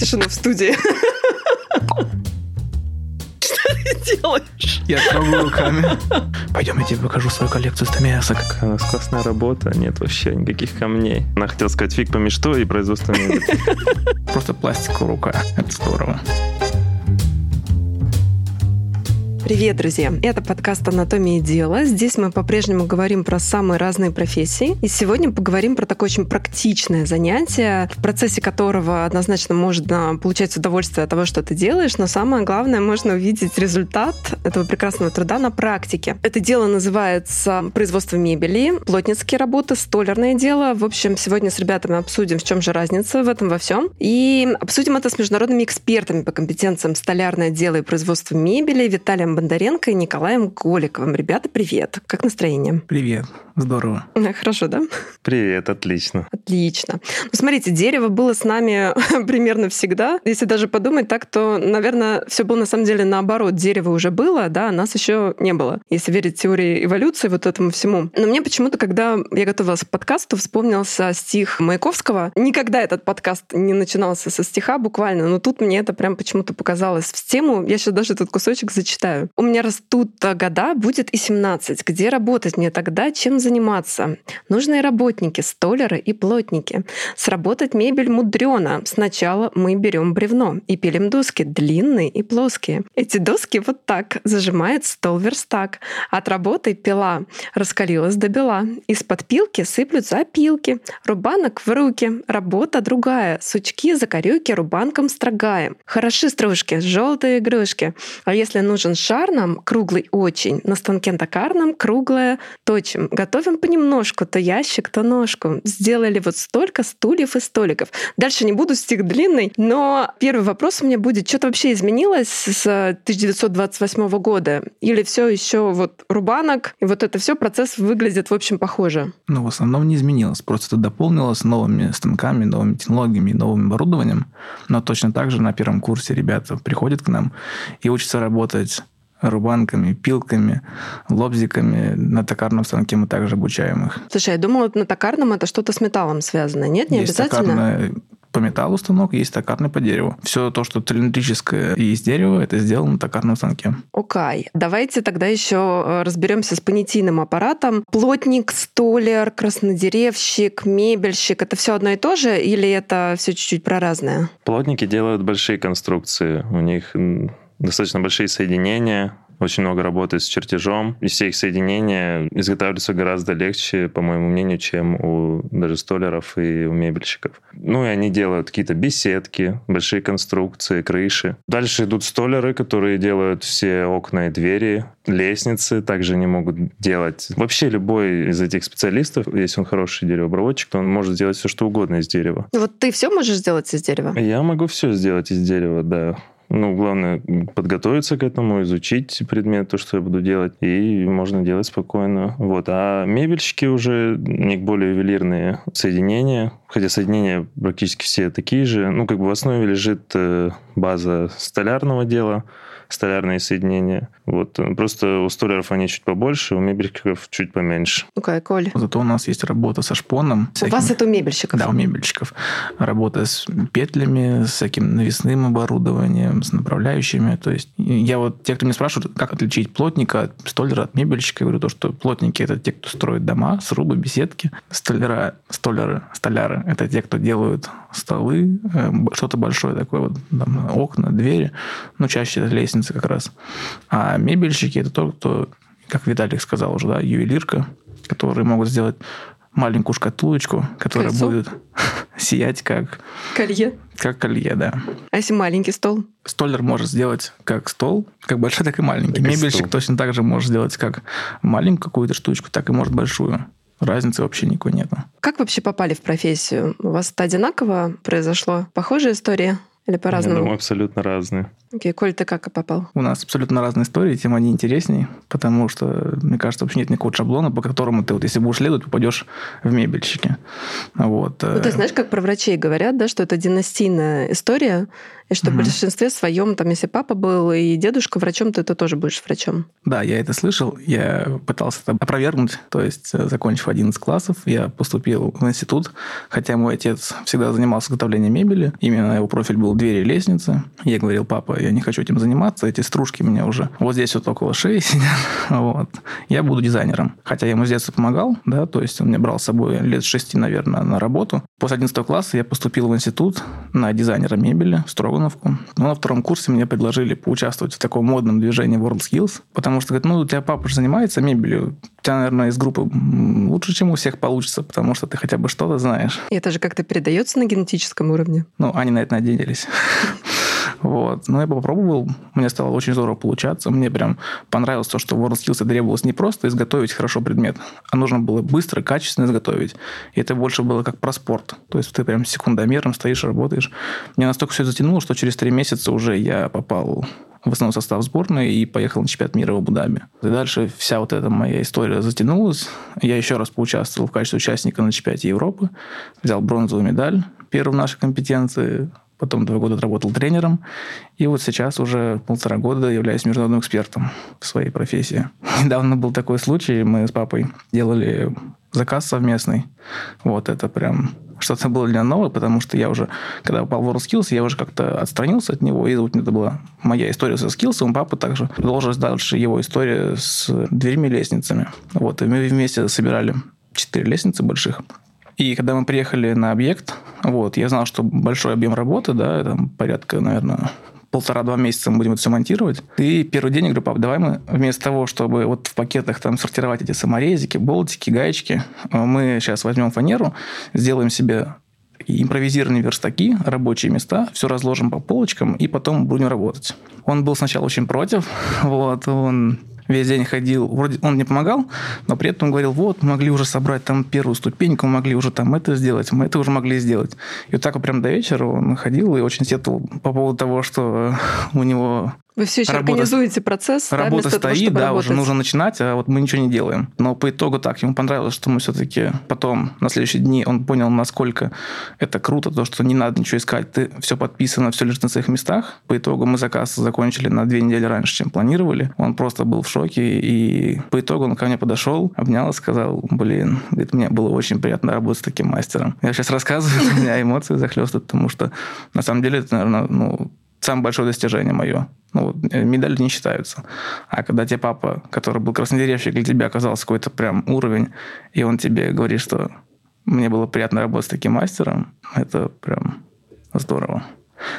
тишину в студии. Что ты делаешь? Я трогаю руками. Пойдем, я тебе покажу свою коллекцию стамесок. Какая у нас классная работа, нет вообще никаких камней. Она хотела сказать фиг пойми что и производство. Просто пластиковая рука. Это здорово. Привет, друзья! Это подкаст «Анатомия дела». Здесь мы по-прежнему говорим про самые разные профессии. И сегодня поговорим про такое очень практичное занятие, в процессе которого однозначно можно получать удовольствие от того, что ты делаешь, но самое главное, можно увидеть результат этого прекрасного труда на практике. Это дело называется производство мебели, плотницкие работы, столярное дело. В общем, сегодня с ребятами обсудим, в чем же разница в этом во всем. И обсудим это с международными экспертами по компетенциям столярное дело и производство мебели Виталием Бондаренко и Николаем Голиковым. Ребята, привет. Как настроение? Привет. Здорово. Хорошо, да? Привет, отлично. Отлично. Ну, смотрите, дерево было с нами примерно всегда. Если даже подумать так, то, наверное, все было на самом деле наоборот. Дерево уже было, да, а нас еще не было. Если верить теории эволюции, вот этому всему. Но мне почему-то, когда я готовилась к подкасту, вспомнился стих Маяковского. Никогда этот подкаст не начинался со стиха буквально, но тут мне это прям почему-то показалось в тему. Я сейчас даже этот кусочек зачитаю. У меня растут года, будет и 17. Где работать мне тогда, чем заниматься? Нужные работники, столеры и плотники. Сработать мебель мудрено. Сначала мы берем бревно и пилим доски, длинные и плоские. Эти доски вот так зажимает стол верстак. От работы пила раскалилась до бела. Из-под пилки сыплются опилки. Рубанок в руки. Работа другая. Сучки, закорюки рубанком строгаем. Хороши стружки, желтые игрушки. А если нужен шар нам, круглый очень, на станке токарном круглое точим. Готовим понемножку, то ящик, то ножку. Сделали вот столько стульев и столиков. Дальше не буду, стих длинный, но первый вопрос у меня будет, что-то вообще изменилось с 1928 года? Или все еще вот рубанок, и вот это все процесс выглядит, в общем, похоже? Ну, в основном не изменилось. Просто это дополнилось новыми станками, новыми технологиями, новым оборудованием. Но точно так же на первом курсе ребята приходят к нам и учатся работать рубанками, пилками, лобзиками. На токарном станке мы также обучаем их. Слушай, я думала, на токарном это что-то с металлом связано. Нет, не Есть обязательно? токарная по металлу станок, есть токарный по дереву. Все то, что цилиндрическое и из дерева, это сделано на токарном станке. Окей. Давайте тогда еще разберемся с понятийным аппаратом. Плотник, столер, краснодеревщик, мебельщик — это все одно и то же или это все чуть-чуть про разное? Плотники делают большие конструкции. У них достаточно большие соединения, очень много работы с чертежом, и все их соединения изготавливаются гораздо легче, по моему мнению, чем у даже столеров и у мебельщиков. Ну и они делают какие-то беседки, большие конструкции, крыши. Дальше идут столеры, которые делают все окна и двери, лестницы также они могут делать. Вообще любой из этих специалистов, если он хороший деревообработчик, то он может сделать все, что угодно из дерева. Вот ты все можешь сделать из дерева? Я могу все сделать из дерева, да. Ну, главное подготовиться к этому, изучить предмет, то, что я буду делать, и можно делать спокойно. Вот. А мебельщики уже, них более ювелирные соединения, хотя соединения практически все такие же. Ну, как бы в основе лежит э, база столярного дела, столярные соединения. Вот. Просто у столяров они чуть побольше, у мебельщиков чуть поменьше. Ну-ка, Коль. Зато у нас есть работа со шпоном. У вас это у мебельщиков? Да, у мебельщиков. Работа с петлями, с всяким навесным оборудованием, с направляющими. То есть я вот, те, кто меня спрашивают, как отличить плотника от столяра от мебельщика, я говорю то, что плотники – это те, кто строит дома, срубы, беседки. Столяра, столяры, столяры – это те, кто делают столы, э, что-то большое такое, вот, там, окна, двери. Ну, чаще это лестницы как раз. А мебельщики – это тот, кто, как Виталик сказал уже, да, ювелирка, которые могут сделать маленькую шкатулочку, которая Кольцо? будет сиять как, Колье. как колье, да. А если маленький стол? Столер может сделать как стол, как большой, так и маленький. Так Мебельщик стол. точно так же может сделать как маленькую какую-то штучку, так и может большую. Разницы вообще никакой нету. Как вообще попали в профессию? У вас это одинаково произошло? Похожая история? Или Я по-разному? думаю, абсолютно разные. Окей, Коль, ты как попал? У нас абсолютно разные истории, тем они интересней, потому что, мне кажется, вообще нет никакого шаблона, по которому ты вот, если будешь следовать, попадешь в мебельщики. Вот. Ну, ты знаешь, как про врачей говорят, да, что это династийная история, и что в Мгм. большинстве своем, там, если папа был и дедушка врачом, то ты тоже будешь врачом. Да, я это слышал, я пытался это опровергнуть, то есть, э, закончив 11 классов, я поступил в институт, хотя мой отец всегда занимался изготовлением мебели, именно его профиль был двери и лестницы. Я говорил, папа, я не хочу этим заниматься, эти стружки меня уже вот здесь вот около шеи сидят. Вот. Я буду дизайнером. Хотя я ему с детства помогал, да, то есть он меня брал с собой лет шести, наверное, на работу. После 11 класса я поступил в институт на дизайнера мебели в Строгановку. Но на втором курсе мне предложили поучаствовать в таком модном движении WorldSkills, потому что, говорят, ну, у тебя папа же занимается мебелью, у тебя, наверное, из группы лучше, чем у всех получится, потому что ты хотя бы что-то знаешь. И это же как-то передается на генетическом уровне? Ну, они на это надеялись. Вот. Но я попробовал, мне стало очень здорово получаться. Мне прям понравилось то, что в WorldSkills требовалось не просто изготовить хорошо предмет, а нужно было быстро, качественно изготовить. И это больше было как про спорт. То есть ты прям секундомером стоишь, работаешь. Мне настолько все затянуло, что через три месяца уже я попал в основной состав сборной и поехал на чемпионат мира в Абу-Даби. И дальше вся вот эта моя история затянулась. Я еще раз поучаствовал в качестве участника на чемпионате Европы, взял бронзовую медаль, первую в нашей компетенции, потом два года отработал тренером, и вот сейчас уже полтора года являюсь международным экспертом в своей профессии. Недавно был такой случай, мы с папой делали заказ совместный. Вот это прям что-то было для новое, потому что я уже, когда попал в WorldSkills, я уже как-то отстранился от него, и вот это была моя история со скиллсом, папа также продолжилась дальше его история с дверьми и лестницами. Вот, и мы вместе собирали четыре лестницы больших. И когда мы приехали на объект, вот, я знал, что большой объем работы, да, там порядка, наверное, полтора-два месяца мы будем это все монтировать. И первый день я говорю, пап, давай мы вместо того, чтобы вот в пакетах там сортировать эти саморезики, болтики, гаечки, мы сейчас возьмем фанеру, сделаем себе импровизированные верстаки, рабочие места, все разложим по полочкам и потом будем работать. Он был сначала очень против, вот, он весь день ходил, вроде он мне помогал, но при этом говорил, вот, мы могли уже собрать там первую ступеньку, мы могли уже там это сделать, мы это уже могли сделать. И вот так вот прям до вечера он ходил и очень сетовал по поводу того, что у него вы все еще работа, организуете процесс, Работа да, стоит, того, да, работать. уже нужно начинать, а вот мы ничего не делаем. Но по итогу так, ему понравилось, что мы все-таки потом, на следующие дни, он понял, насколько это круто, то, что не надо ничего искать, ты все подписано, все лежит на своих местах. По итогу мы заказ закончили на две недели раньше, чем планировали. Он просто был в шоке, и по итогу он ко мне подошел, обнял и сказал, блин, говорит, мне было очень приятно работать с таким мастером. Я сейчас рассказываю, у меня эмоции захлестывают, потому что на самом деле это, наверное, ну, самое большое достижение мое. Ну, э, медали не считаются. А когда тебе папа, который был краснодеревщик, для тебя оказался какой-то прям уровень, и он тебе говорит, что мне было приятно работать с таким мастером, это прям здорово.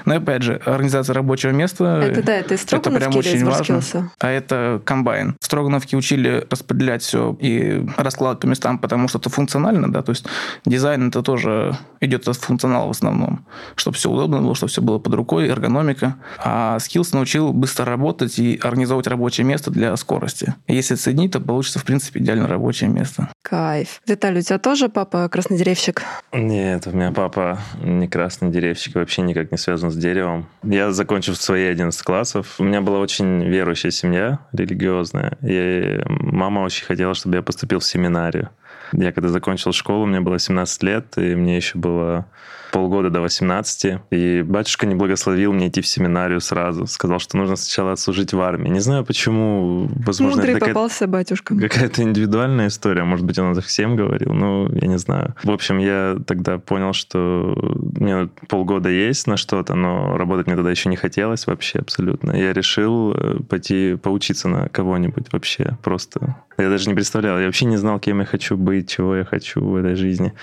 Но опять же, организация рабочего места это, да, это, это прям очень важно. А это комбайн. В Строгановке учили распределять все и раскладывать по местам, потому что это функционально, да, то есть дизайн это тоже идет от функционала в основном, чтобы все удобно было, чтобы все было под рукой, эргономика. А Skills научил быстро работать и организовывать рабочее место для скорости. Если соединить, то получится, в принципе, идеально рабочее место. Кайф. Виталий, у тебя тоже папа краснодеревщик? Нет, у меня папа не краснодеревщик, вообще никак не связан с деревом. Я, закончив свои 11 классов, у меня была очень верующая семья, религиозная. И мама очень хотела, чтобы я поступил в семинарию. Я когда закончил школу, мне было 17 лет, и мне еще было полгода до 18, и батюшка не благословил мне идти в семинарию сразу. Сказал, что нужно сначала отслужить в армии. Не знаю, почему, возможно, Мудрый это попался батюшка. Какая-то индивидуальная история. Может быть, он это всем говорил, но я не знаю. В общем, я тогда понял, что мне полгода есть на что-то, но работать мне тогда еще не хотелось вообще абсолютно. Я решил э, пойти поучиться на кого-нибудь вообще просто. Я даже не представлял, я вообще не знал, кем я хочу быть, чего я хочу в этой жизни.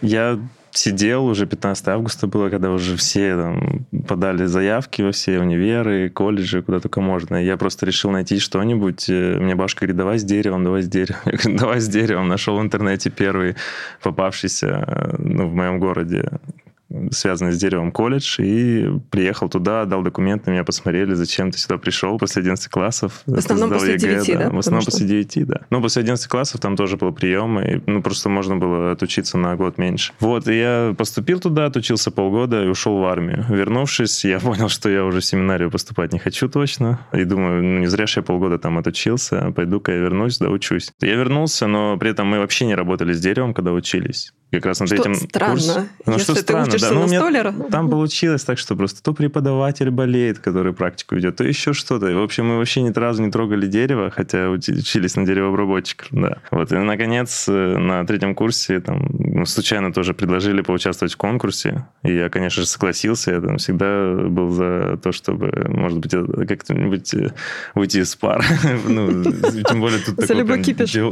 Я сидел, уже 15 августа было, когда уже все там подали заявки во все универы, колледжи, куда только можно. я просто решил найти что-нибудь. Э, мне бабушка говорит, давай с деревом, давай с деревом. Я говорю, давай с деревом. Нашел в интернете первый попавшийся э, ну, в моем городе связанный с деревом колледж, и приехал туда, дал документы, меня посмотрели, зачем ты сюда пришел после 11 классов. В основном после ЕГЭ, 9, да? В основном что... после 9, да. Но после 11 классов там тоже был прием, и ну, просто можно было отучиться на год меньше. Вот, и я поступил туда, отучился полгода и ушел в армию. Вернувшись, я понял, что я уже в семинарию поступать не хочу точно, и думаю, ну не зря же я полгода там отучился, пойду-ка я вернусь, да учусь. Я вернулся, но при этом мы вообще не работали с деревом, когда учились как раз на что третьем странно, курсе. Ну, если что ты странно, учишься да. на ну, столера. Там получилось так, что просто то преподаватель болеет, который практику ведет, то еще что-то. в общем, мы вообще ни разу не трогали дерево, хотя учились на деревообработчиков, да. Вот, и, наконец, э, на третьем курсе там, случайно тоже предложили поучаствовать в конкурсе. И я, конечно же, согласился. Я там всегда был за то, чтобы, может быть, как-нибудь уйти из пар. ну, тем более тут такое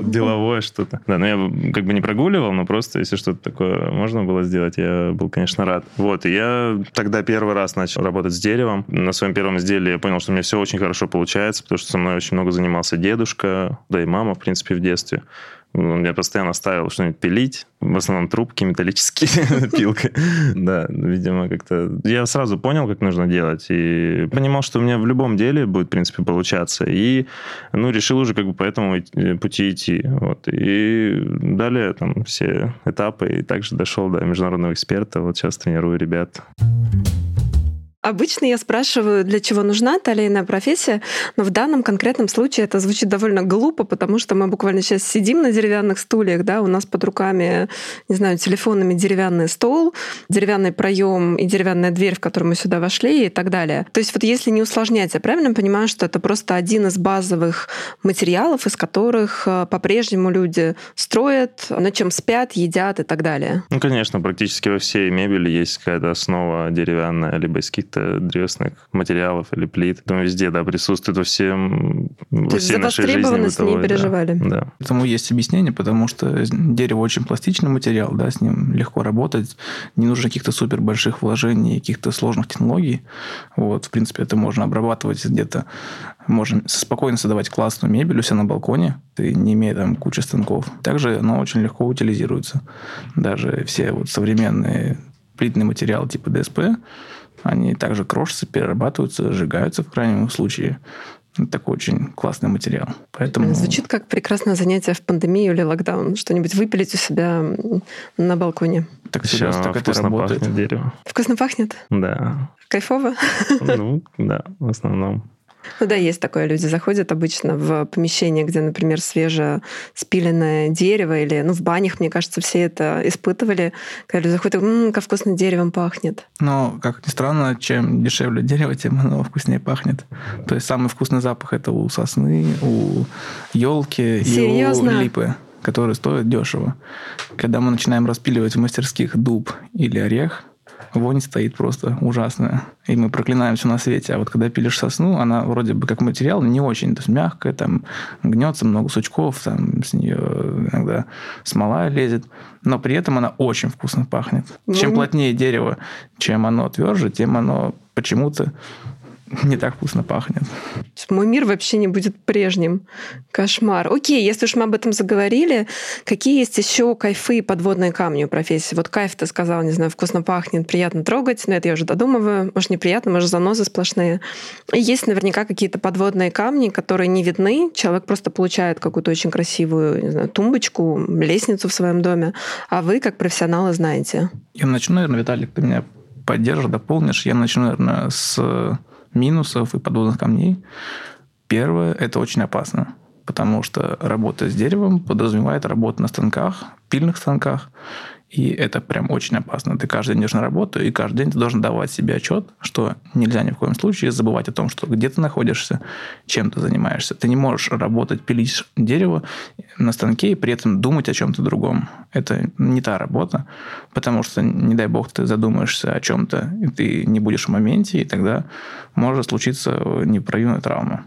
деловое что-то. Да, но я как бы не прогуливал, но просто если что-то такое можно было сделать, я был, конечно, рад. Вот, и я тогда первый раз начал работать с деревом. На своем первом изделии я понял, что у меня все очень хорошо получается, потому что со мной очень много занимался дедушка, да и мама, в принципе, в детстве. Он меня постоянно ставил что-нибудь пилить, в основном трубки металлические, пилка. Да, видимо, как-то... Я сразу понял, как нужно делать, и понимал, что у меня в любом деле будет, в принципе, получаться. И, ну, решил уже как бы по этому пути идти. Вот. И далее там все этапы, и также дошел до международного эксперта. Вот сейчас тренирую ребят. Обычно я спрашиваю, для чего нужна та или иная профессия, но в данном конкретном случае это звучит довольно глупо, потому что мы буквально сейчас сидим на деревянных стульях, да, у нас под руками, не знаю, телефонами деревянный стол, деревянный проем и деревянная дверь, в которую мы сюда вошли и так далее. То есть вот если не усложнять, я правильно понимаю, что это просто один из базовых материалов, из которых э, по-прежнему люди строят, на чем спят, едят и так далее? Ну, конечно, практически во всей мебели есть какая-то основа деревянная, либо из каких-то древесных материалов или плит. Там везде, да, присутствует во всем во То всей нашей жизни. бытовой, не переживали. Да. да. Этому есть объяснение, потому что дерево очень пластичный материал, да, с ним легко работать, не нужно каких-то супер больших вложений, каких-то сложных технологий. Вот, в принципе, это можно обрабатывать где-то, можно спокойно создавать классную мебель у себя на балконе, не имея там кучи станков. Также оно очень легко утилизируется. Даже все вот современные плитные материалы типа ДСП, они также крошатся, перерабатываются, сжигаются в крайнем случае. Это такой очень классный материал. Поэтому... Звучит как прекрасное занятие в пандемию или локдаун. Что-нибудь выпилить у себя на балконе. Так Еще так это работает. пахнет дерево. Вкусно пахнет? Да. Кайфово? Ну, да, в основном. Ну да, есть такое. Люди заходят обычно в помещение, где, например, свеже спиленное дерево, или, ну, в банях, мне кажется, все это испытывали. Когда люди заходят, ммм, как вкусно деревом пахнет. Но, как ни странно, чем дешевле дерево, тем оно вкуснее пахнет. То есть самый вкусный запах это у сосны, у елки и у липы которые стоят дешево. Когда мы начинаем распиливать в мастерских дуб или орех, вонь стоит просто ужасная. И мы проклинаем все на свете. А вот когда пилишь сосну, она вроде бы как материал не очень. То есть мягкая, там гнется много сучков, там с нее иногда смола лезет. Но при этом она очень вкусно пахнет. Ну, чем плотнее дерево, чем оно тверже, тем оно почему-то не так вкусно пахнет. Мой мир вообще не будет прежним. Кошмар. Окей, если уж мы об этом заговорили, какие есть еще кайфы и подводные камни у профессии? Вот кайф ты сказал, не знаю, вкусно пахнет, приятно трогать, но это я уже додумываю. Может, неприятно, может, занозы сплошные. И есть наверняка какие-то подводные камни, которые не видны. Человек просто получает какую-то очень красивую, не знаю, тумбочку, лестницу в своем доме, а вы, как профессионалы, знаете. Я начну, наверное, Виталик, ты меня поддержишь, дополнишь. Я начну, наверное, с минусов и подводных камней. Первое – это очень опасно, потому что работа с деревом подразумевает работу на станках, пильных станках, и это прям очень опасно. Ты каждый день идешь на работу, и каждый день ты должен давать себе отчет, что нельзя ни в коем случае забывать о том, что где ты находишься, чем ты занимаешься. Ты не можешь работать, пилить дерево на станке и при этом думать о чем-то другом. Это не та работа, потому что, не дай бог, ты задумаешься о чем-то, и ты не будешь в моменте, и тогда может случиться непоправимая травма.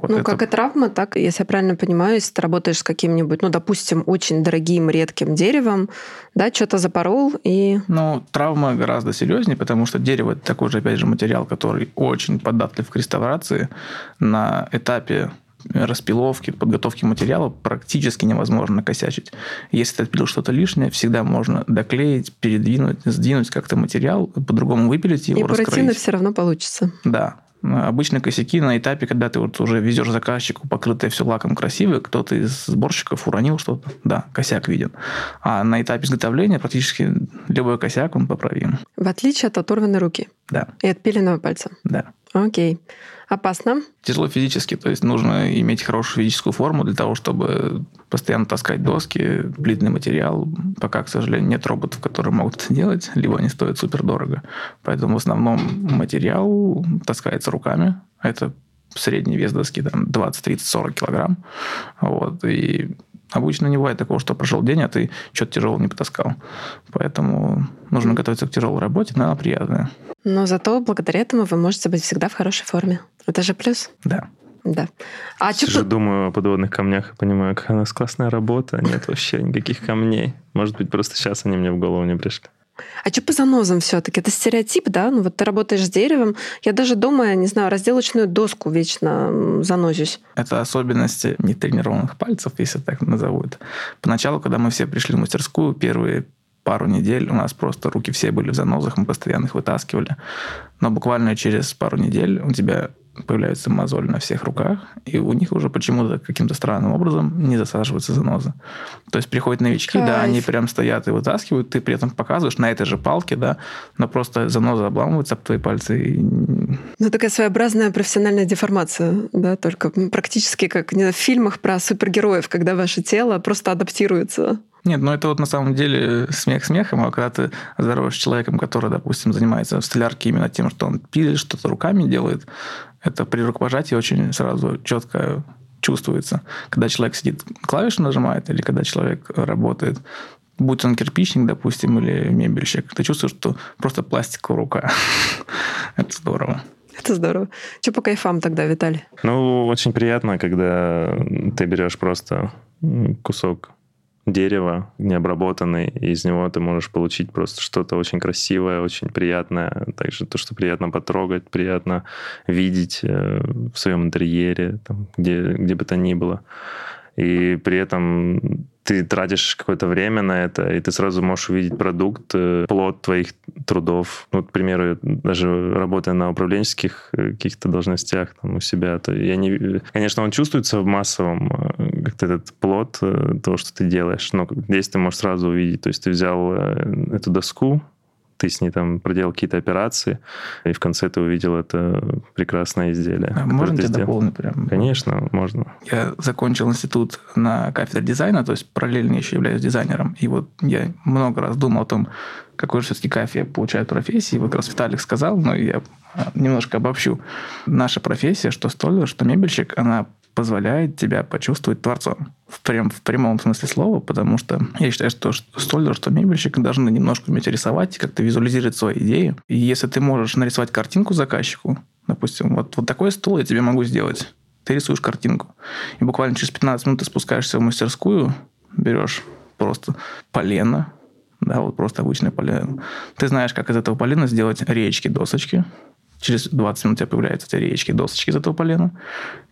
Вот ну, это... как и травма, так, если я правильно понимаю, если ты работаешь с каким-нибудь, ну, допустим, очень дорогим, редким деревом, да, что-то запорол и... Ну, травма гораздо серьезнее, потому что дерево – это такой же, опять же, материал, который очень податлив к реставрации. На этапе распиловки, подготовки материала практически невозможно накосячить. Если ты отпилил что-то лишнее, всегда можно доклеить, передвинуть, сдвинуть как-то материал, по-другому выпилить его, И раскроить. все равно получится. Да, Обычно косяки на этапе, когда ты вот уже везешь заказчику, покрытое все лаком красивое, кто-то из сборщиков уронил что-то, да, косяк виден. А на этапе изготовления практически любой косяк, он поправим. В отличие от оторванной руки. Да. И от пиленного пальца. Да. Окей. Опасно? Тяжело физически, то есть нужно иметь хорошую физическую форму для того, чтобы постоянно таскать доски, плитный материал. Пока, к сожалению, нет роботов, которые могут это делать, либо они стоят супер дорого. Поэтому в основном материал таскается руками. Это средний вес доски там 20, 30, 40 килограмм. Вот. И Обычно не бывает такого, что прошел день, а ты что-то тяжелое не потаскал. Поэтому нужно готовиться к тяжелой работе, но она приятная. Но зато благодаря этому вы можете быть всегда в хорошей форме. Это же плюс. Да. Да. А Сижу, что... думаю о подводных камнях и понимаю, какая у нас классная работа, нет вообще никаких камней. Может быть, просто сейчас они мне в голову не пришли. А что по занозам все-таки? Это стереотип, да? Ну вот ты работаешь с деревом. Я даже дома, не знаю, разделочную доску вечно занозюсь. Это особенности нетренированных пальцев, если так назовут. Поначалу, когда мы все пришли в мастерскую, первые пару недель у нас просто руки все были в занозах, мы постоянно их вытаскивали. Но буквально через пару недель у тебя появляются мозоли на всех руках, и у них уже почему-то каким-то странным образом не засаживаются занозы. То есть приходят новички, Кайф. да, они прям стоят и вытаскивают, ты при этом показываешь на этой же палке, да, но просто заноза обламывается об твои пальцы. И... Ну, такая своеобразная профессиональная деформация, да, только практически как не в фильмах про супергероев, когда ваше тело просто адаптируется. Нет, ну это вот на самом деле смех смехом, а когда ты здороваешь с человеком, который, допустим, занимается в столярке именно тем, что он пилит, что-то руками делает, это при рукопожатии очень сразу четко чувствуется. Когда человек сидит, клавиши нажимает, или когда человек работает, будь он кирпичник, допустим, или мебельщик, ты чувствуешь, что просто пластиковая рука. это здорово. Это здорово. Что по кайфам тогда, Виталий? Ну, очень приятно, когда ты берешь просто кусок дерево необработанный, и из него ты можешь получить просто что-то очень красивое, очень приятное, также то, что приятно потрогать, приятно видеть э, в своем интерьере, там, где, где бы то ни было. И при этом ты тратишь какое-то время на это, и ты сразу можешь увидеть продукт, э, плод твоих трудов. Ну, к примеру, даже работая на управленческих э, каких-то должностях там, у себя, то я не... Конечно, он чувствуется в массовом, э, как-то этот плод того, что ты делаешь, но здесь ты можешь сразу увидеть. То есть ты взял эту доску, ты с ней там проделал какие-то операции, и в конце ты увидел это прекрасное изделие. А можно тебя дополнить прям? Конечно, можно. Я закончил институт на кафедре дизайна, то есть параллельно еще являюсь дизайнером. И вот я много раз думал о том, какой же все-таки кайф я получаю профессии. Вот как раз Виталик сказал, но я а, немножко обобщу. Наша профессия, что столер, что мебельщик, она позволяет тебя почувствовать творцом. В, прям, в прямом смысле слова, потому что я считаю, что столер, что мебельщик должны немножко уметь рисовать, как-то визуализировать свои идеи. И если ты можешь нарисовать картинку заказчику, допустим, вот, вот такой стол я тебе могу сделать. Ты рисуешь картинку. И буквально через 15 минут ты спускаешься в мастерскую, берешь просто полено, да, вот просто обычное полено. Ты знаешь, как из этого полена сделать речки, досочки, через 20 минут у тебя появляются эти речки, досочки из этого полена,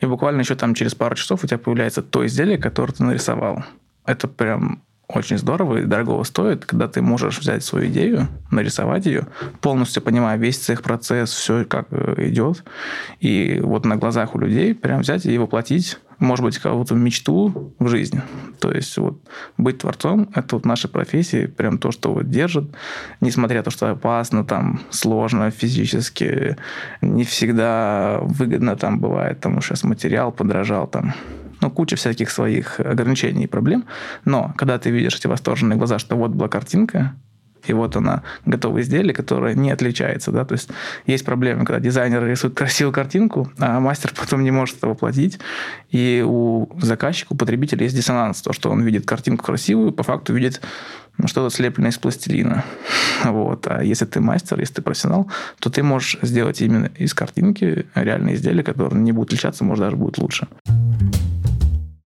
и буквально еще там через пару часов у тебя появляется то изделие, которое ты нарисовал. Это прям очень здорово и дорого стоит, когда ты можешь взять свою идею, нарисовать ее, полностью понимая весь цех, процесс, все как э, идет, и вот на глазах у людей прям взять и воплотить, может быть, кого-то мечту в жизнь. То есть вот быть творцом – это вот наша профессия, прям то, что вот держит, несмотря на то, что опасно, там, сложно физически, не всегда выгодно там бывает, там, сейчас материал подорожал, там, ну, куча всяких своих ограничений и проблем. Но когда ты видишь эти восторженные глаза, что вот была картинка, и вот она, готовое изделие, которое не отличается. Да? То есть есть проблемы, когда дизайнер рисует красивую картинку, а мастер потом не может это воплотить. И у заказчика, у потребителя есть диссонанс. То, что он видит картинку красивую, по факту видит ну, что-то слепленное из пластилина. Вот. А если ты мастер, если ты профессионал, то ты можешь сделать именно из картинки реальное изделие, которое не будет отличаться, может, даже будет лучше.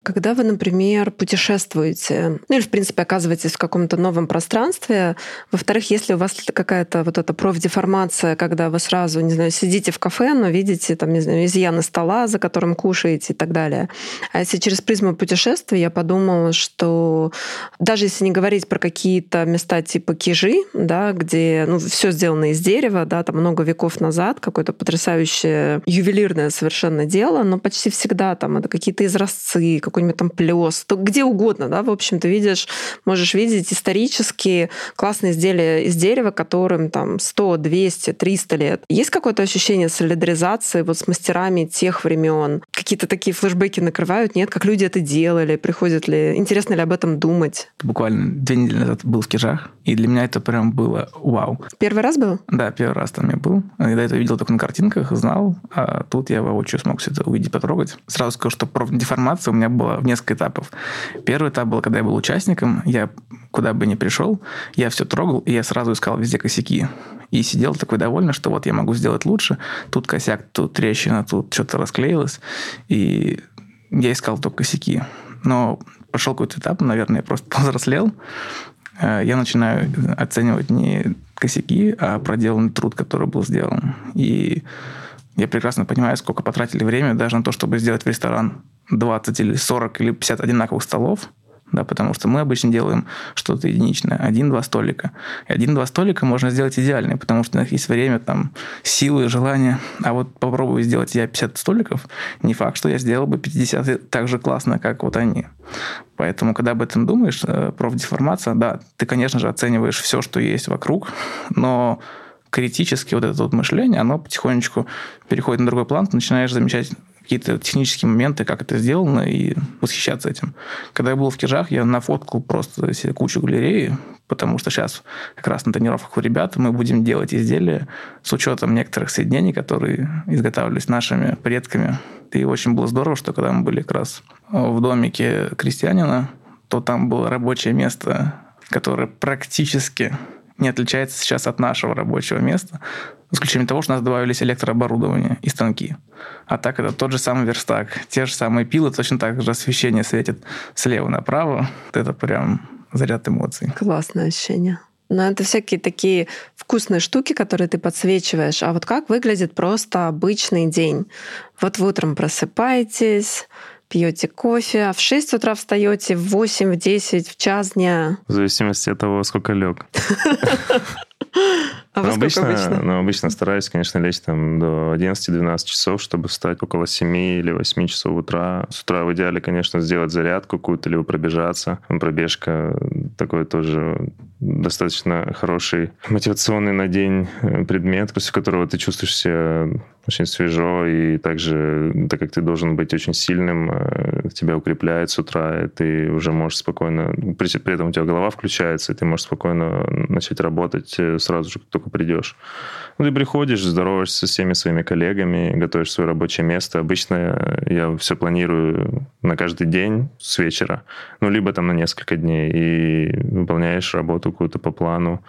Когда вы, например, путешествуете, ну или, в принципе, оказываетесь в каком-то новом пространстве, во-вторых, если у вас какая-то вот эта профдеформация, когда вы сразу, не знаю, сидите в кафе, но видите там, не знаю, изъяны стола, за которым кушаете и так далее. А если через призму путешествия, я подумала, что даже если не говорить про какие-то места типа Кижи, да, где ну, все сделано из дерева, да, там много веков назад, какое-то потрясающее ювелирное совершенно дело, но почти всегда там это какие-то изразцы, какой-нибудь там плес, то где угодно, да, в общем, ты видишь, можешь видеть исторические классные изделия из дерева, которым там 100, 200, 300 лет. Есть какое-то ощущение солидаризации вот с мастерами тех времен? Какие-то такие флешбеки накрывают? Нет, как люди это делали? Приходят ли? Интересно ли об этом думать? Буквально две недели назад был в Кижах, и для меня это прям было вау. Первый раз был? Да, первый раз там я был. Я до этого видел только на картинках, знал, а тут я воочию смог все это увидеть, потрогать. Сразу скажу, что про деформация у меня была была в несколько этапов. Первый этап был, когда я был участником, я куда бы ни пришел, я все трогал, и я сразу искал везде косяки. И сидел такой довольный, что вот я могу сделать лучше. Тут косяк, тут трещина, тут что-то расклеилось. И я искал только косяки. Но прошел какой-то этап, наверное, я просто повзрослел. Э, я начинаю оценивать не косяки, а проделанный труд, который был сделан. И я прекрасно понимаю, сколько потратили время даже на то, чтобы сделать в ресторан 20 или 40 или 50 одинаковых столов – да, потому что мы обычно делаем что-то единичное, один-два столика. И один-два столика можно сделать идеальные, потому что у них есть время, там, силы, желание. А вот попробую сделать я 50 столиков, не факт, что я сделал бы 50 так же классно, как вот они. Поэтому, когда об этом думаешь, э, профдеформация, да, ты, конечно же, оцениваешь все, что есть вокруг, но критически вот это вот мышление, оно потихонечку переходит на другой план, ты начинаешь замечать какие-то технические моменты, как это сделано, и восхищаться этим. Когда я был в Кижах, я нафоткал просто себе кучу галереи, потому что сейчас как раз на тренировках у ребят мы будем делать изделия с учетом некоторых соединений, которые изготавливались нашими предками. И очень было здорово, что когда мы были как раз в домике крестьянина, то там было рабочее место, которое практически не отличается сейчас от нашего рабочего места, за исключением того, что у нас добавились электрооборудование и станки. А так это тот же самый верстак, те же самые пилы, точно так же освещение светит слева направо. Вот это прям заряд эмоций. Классное ощущение. Но это всякие такие вкусные штуки, которые ты подсвечиваешь. А вот как выглядит просто обычный день? Вот вы утром просыпаетесь, пьете кофе, а в 6 утра встаете, в 8, в 10, в час дня. В зависимости от того, сколько лег. А во обычно, обычно? Но обычно стараюсь, конечно, лечь там до 11-12 часов, чтобы встать около 7 или 8 часов утра. С утра в идеале, конечно, сделать зарядку какую-то, либо пробежаться. Пробежка такой тоже достаточно хороший мотивационный на день э, предмет, после которого ты чувствуешь себя очень свежо, и также, так как ты должен быть очень сильным, э, тебя укрепляет с утра, и ты уже можешь спокойно, при, при этом у тебя голова включается, и ты можешь спокойно начать работать э, сразу же, как только придешь. Ну, ты приходишь, здороваешься со всеми своими коллегами, готовишь свое рабочее место. Обычно я все планирую на каждый день с вечера, ну, либо там на несколько дней, и выполняешь работу какую-то по плану.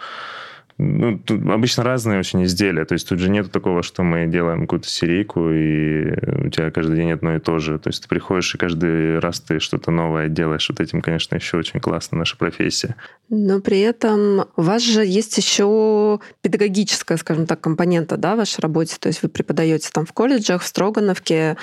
Ну, тут обычно разные очень изделия. То есть тут же нет такого, что мы делаем какую-то серийку, и у тебя каждый день одно и то же. То есть ты приходишь, и каждый раз ты что-то новое делаешь. Вот этим, конечно, еще очень классно наша профессия. Но при этом у вас же есть еще педагогическая, скажем так, компонента да, в вашей работе. То есть вы преподаете там в колледжах, в Строгановке.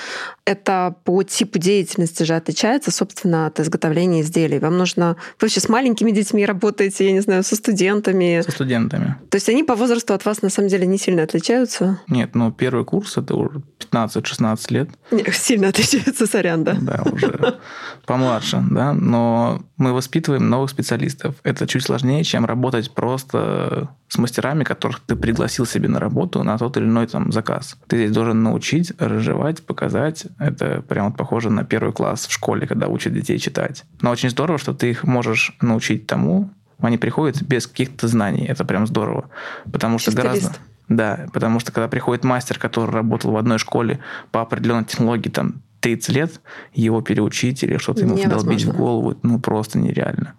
Это по типу деятельности же отличается, собственно, от изготовления изделий. Вам нужно... Вы вообще с маленькими детьми работаете, я не знаю, со студентами. Со студентами программе. То есть они по возрасту от вас на самом деле не сильно отличаются? Нет, ну первый курс это уже 15-16 лет. Не, сильно отличаются, сорян, да. Да, уже помладше, да. Но мы воспитываем новых специалистов. Это чуть сложнее, чем работать просто с мастерами, которых ты пригласил себе на работу на тот или иной там заказ. Ты здесь должен научить, разжевать, показать. Это прям вот похоже на первый класс в школе, когда учат детей читать. Но очень здорово, что ты их можешь научить тому, они приходят без каких-то знаний. Это прям здорово. Потому что Чистый гораздо... лист. Да, потому что когда приходит мастер, который работал в одной школе по определенной технологии там 30 лет, его переучить или что-то ему вдолбить в голову, ну просто нереально.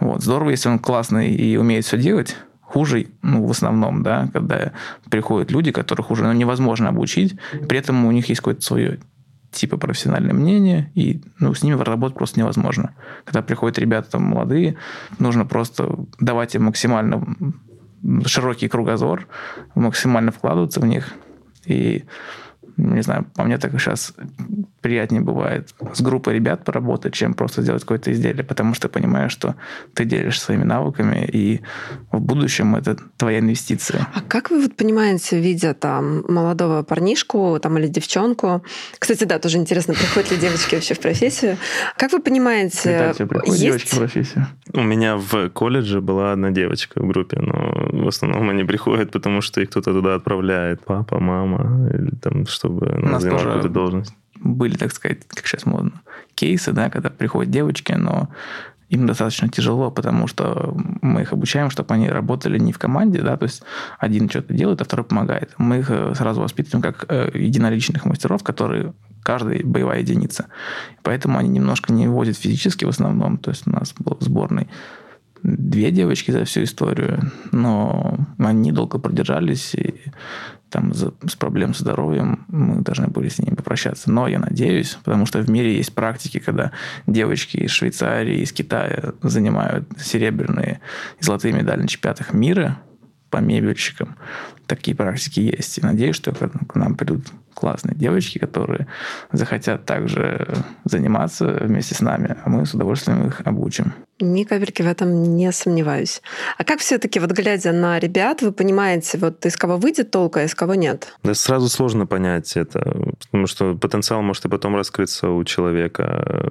Вот. Здорово, если он классный и умеет все делать, хуже, ну, в основном, да, когда приходят люди, которых уже ну, невозможно обучить, при этом у них есть какое-то свое типа профессиональное мнение, и ну, с ними работать просто невозможно. Когда приходят ребята там молодые, нужно просто давать им максимально широкий кругозор, максимально вкладываться в них. И не знаю, по мне так сейчас приятнее бывает с группой ребят поработать, чем просто сделать какое-то изделие, потому что понимаешь, что ты делишься своими навыками, и в будущем это твоя инвестиция. А как вы вот понимаете, видя там молодого парнишку там, или девчонку, кстати, да, тоже интересно, приходят ли девочки вообще в профессию, как вы понимаете, есть... девочки в профессию. У меня в колледже была одна девочка в группе, но в основном они приходят, потому что их кто-то туда отправляет. Папа, мама, или там, чтобы У нас заняла тоже должность. были, так сказать, как сейчас модно, кейсы, да, когда приходят девочки, но им достаточно тяжело, потому что мы их обучаем, чтобы они работали не в команде, да, то есть один что-то делает, а второй помогает. Мы их э, сразу воспитываем как э, единоличных мастеров, которые каждая боевая единица. Поэтому они немножко не возят физически в основном. То есть у нас был сборный две девочки за всю историю, но они долго продержались, и там с проблем с здоровьем мы должны были с ними попрощаться. Но я надеюсь, потому что в мире есть практики, когда девочки из Швейцарии, из Китая занимают серебряные и золотые медали на чемпионатах мира по мебельщикам. Такие практики есть. И надеюсь, что к нам придут классные девочки, которые захотят также заниматься вместе с нами, а мы с удовольствием их обучим. Ни капельки в этом не сомневаюсь. А как все таки вот глядя на ребят, вы понимаете, вот из кого выйдет толк, а из кого нет? Да сразу сложно понять это, потому что потенциал может и потом раскрыться у человека.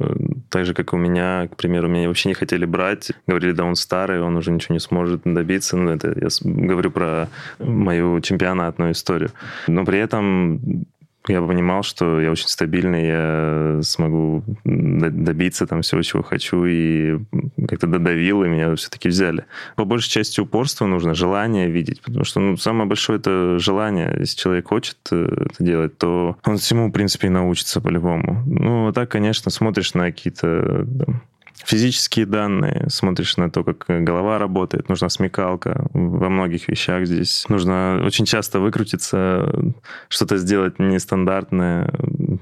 Так же, как у меня, к примеру, меня вообще не хотели брать. Говорили, да он старый, он уже ничего не сможет добиться. Ну, это я говорю про мою чемпионатную историю. Но при этом я понимал, что я очень стабильный, я смогу добиться там всего, чего хочу, и как-то додавил, и меня все-таки взяли. По большей части упорство нужно, желание видеть, потому что ну, самое большое это желание. Если человек хочет э, это делать, то он всему, в принципе, и научится по-любому. Ну, а так, конечно, смотришь на какие-то там, физические данные, смотришь на то, как голова работает, нужна смекалка во многих вещах здесь. Нужно очень часто выкрутиться, что-то сделать нестандартное,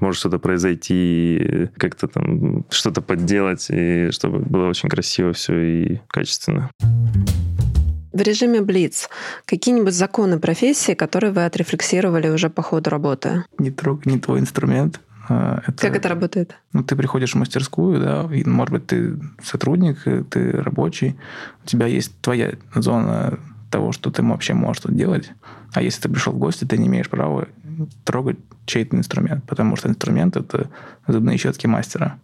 может что-то произойти, как-то там что-то подделать, и чтобы было очень красиво все и качественно. В режиме Блиц какие-нибудь законы профессии, которые вы отрефлексировали уже по ходу работы? Не трогай не твой инструмент. А, это, как это работает? Ну, ты приходишь в мастерскую, да, и, может быть, ты сотрудник, ты рабочий, у тебя есть твоя зона того, что ты вообще можешь тут делать. А если ты пришел в гости, ты не имеешь права трогать чей-то инструмент, потому что инструмент — это зубные щетки мастера.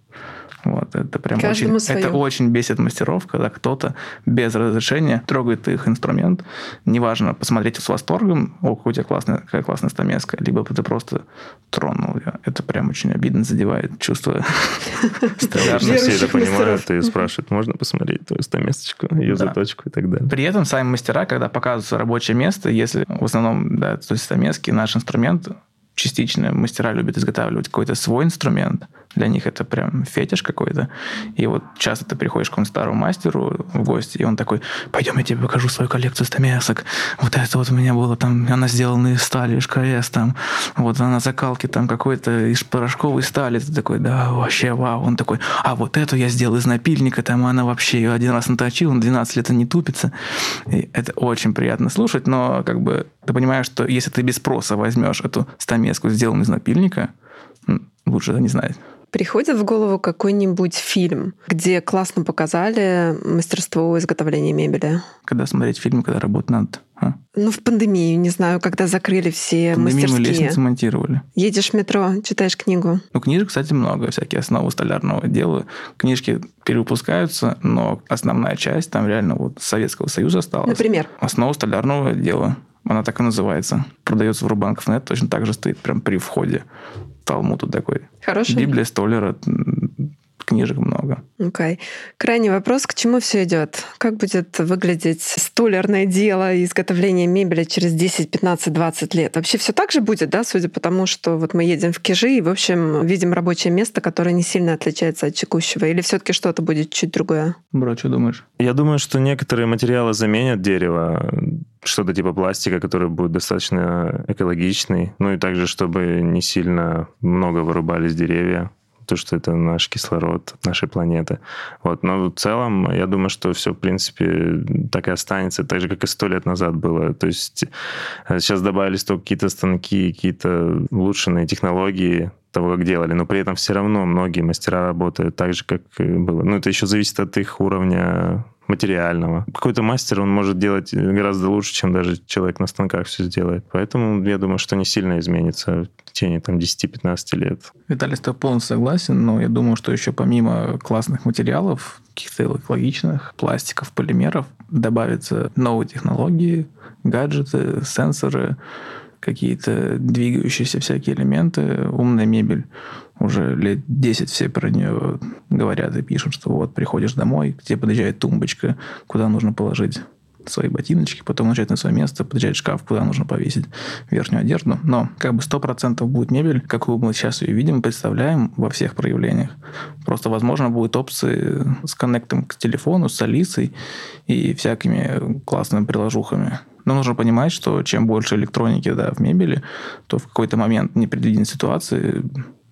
Вот, это прям очень, это очень бесит мастеров, когда кто-то без разрешения трогает их инструмент. Неважно, посмотреть с восторгом, о, какой у тебя классная, какая классная стамеска, либо ты просто тронул ее. Это прям очень обидно задевает чувство Все это понимают и спрашивают, можно посмотреть твою стамесочку, ее заточку и так далее. При этом сами мастера, когда показываются рабочее место, если в основном, да, то есть стамески, наш инструмент, частично мастера любят изготавливать какой-то свой инструмент. Для них это прям фетиш какой-то. И вот часто ты приходишь к какому-то старому мастеру в гости, и он такой, пойдем, я тебе покажу свою коллекцию стамесок. Вот это вот у меня было там, она сделана из стали, из КС там. Вот она закалки там какой-то из порошковой стали. Ты такой, да, вообще вау. Он такой, а вот эту я сделал из напильника, там она вообще ее один раз наточил, он 12 лет не тупится. И это очень приятно слушать, но как бы ты понимаешь, что если ты без спроса возьмешь эту стамеску, сделанную из напильника, лучше это не знать. Приходит в голову какой-нибудь фильм, где классно показали мастерство изготовления мебели? Когда смотреть фильм, когда работать надо? А? Ну, в пандемию, не знаю, когда закрыли все в мастерские. мы лестницы монтировали. Едешь в метро, читаешь книгу. Ну, книжек, кстати, много. Всякие основы столярного дела. Книжки перевыпускаются, но основная часть там реально вот Советского Союза осталась. Например? Основа столярного дела. Она так и называется. Продается в Рубанков.нет, точно так же стоит прям при входе. Талмуд тут такой. Хороший? Библия Столлера, книжек много. Окей. Okay. Крайний вопрос, к чему все идет? Как будет выглядеть столярное дело и изготовление мебели через 10, 15, 20 лет? Вообще все так же будет, да, судя по тому, что вот мы едем в Кижи и, в общем, видим рабочее место, которое не сильно отличается от текущего? Или все таки что-то будет чуть другое? Бро, что думаешь? Я думаю, что некоторые материалы заменят дерево что-то типа пластика, который будет достаточно экологичный, ну и также, чтобы не сильно много вырубались деревья, то, что это наш кислород нашей планеты. Вот. Но в целом, я думаю, что все, в принципе, так и останется, так же, как и сто лет назад было. То есть э, сейчас добавились только какие-то станки, какие-то улучшенные технологии, того, как делали, но при этом все равно многие мастера работают так же, как было. Ну, это еще зависит от их уровня материального. Какой-то мастер, он может делать гораздо лучше, чем даже человек на станках все сделает. Поэтому я думаю, что не сильно изменится в течение там, 10-15 лет. Виталий, с тобой полностью согласен, но я думаю, что еще помимо классных материалов, каких-то экологичных, пластиков, полимеров, добавятся новые технологии, гаджеты, сенсоры, какие-то двигающиеся всякие элементы, умная мебель. Уже лет 10 все про нее говорят и пишут, что вот приходишь домой, к тебе подъезжает тумбочка, куда нужно положить свои ботиночки, потом начать на свое место, подъезжать шкаф, куда нужно повесить верхнюю одежду. Но как бы 100% будет мебель, какую мы сейчас ее видим, представляем во всех проявлениях. Просто, возможно, будут опции с коннектом к телефону, с Алисой и всякими классными приложухами. Но нужно понимать, что чем больше электроники да, в мебели, то в какой-то момент непредвиденной ситуации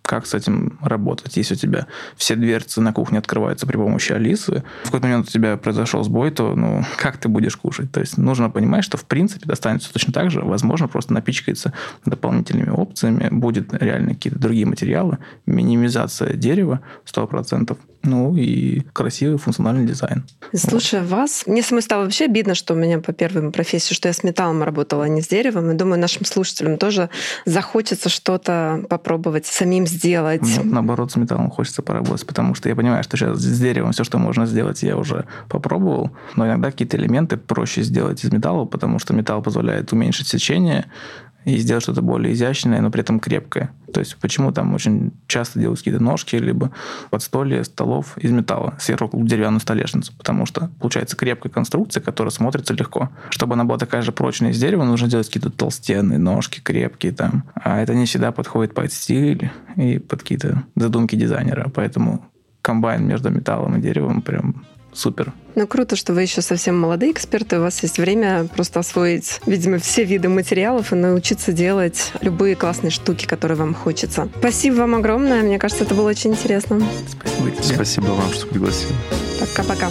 как с этим работать. Если у тебя все дверцы на кухне открываются при помощи Алисы, в какой-то момент у тебя произошел сбой, то ну, как ты будешь кушать? То есть нужно понимать, что в принципе достанется точно так же, возможно, просто напичкается дополнительными опциями, будет реально какие-то другие материалы, минимизация дерева 100%, ну и красивый функциональный дизайн. Слушай, вот. вас, мне самой стало вообще обидно, что у меня по первой профессии, что я с металлом работала, а не с деревом. И думаю, нашим слушателям тоже захочется что-то попробовать самим сделать. Мне, наоборот, с металлом хочется поработать, потому что я понимаю, что сейчас с деревом все, что можно сделать, я уже попробовал. Но иногда какие-то элементы проще сделать из металла, потому что металл позволяет уменьшить сечение, и сделать что-то более изящное, но при этом крепкое. То есть почему там очень часто делают какие-то ножки, либо подстолья столов из металла, сверху деревянную столешницу, потому что получается крепкая конструкция, которая смотрится легко. Чтобы она была такая же прочная из дерева, нужно делать какие-то толстенные ножки, крепкие там. А это не всегда подходит под стиль и под какие-то задумки дизайнера. Поэтому комбайн между металлом и деревом прям супер. Ну, круто, что вы еще совсем молодые эксперты, у вас есть время просто освоить, видимо, все виды материалов и научиться делать любые классные штуки, которые вам хочется. Спасибо вам огромное, мне кажется, это было очень интересно. Спасибо тебе. Спасибо вам, что пригласили. Пока-пока.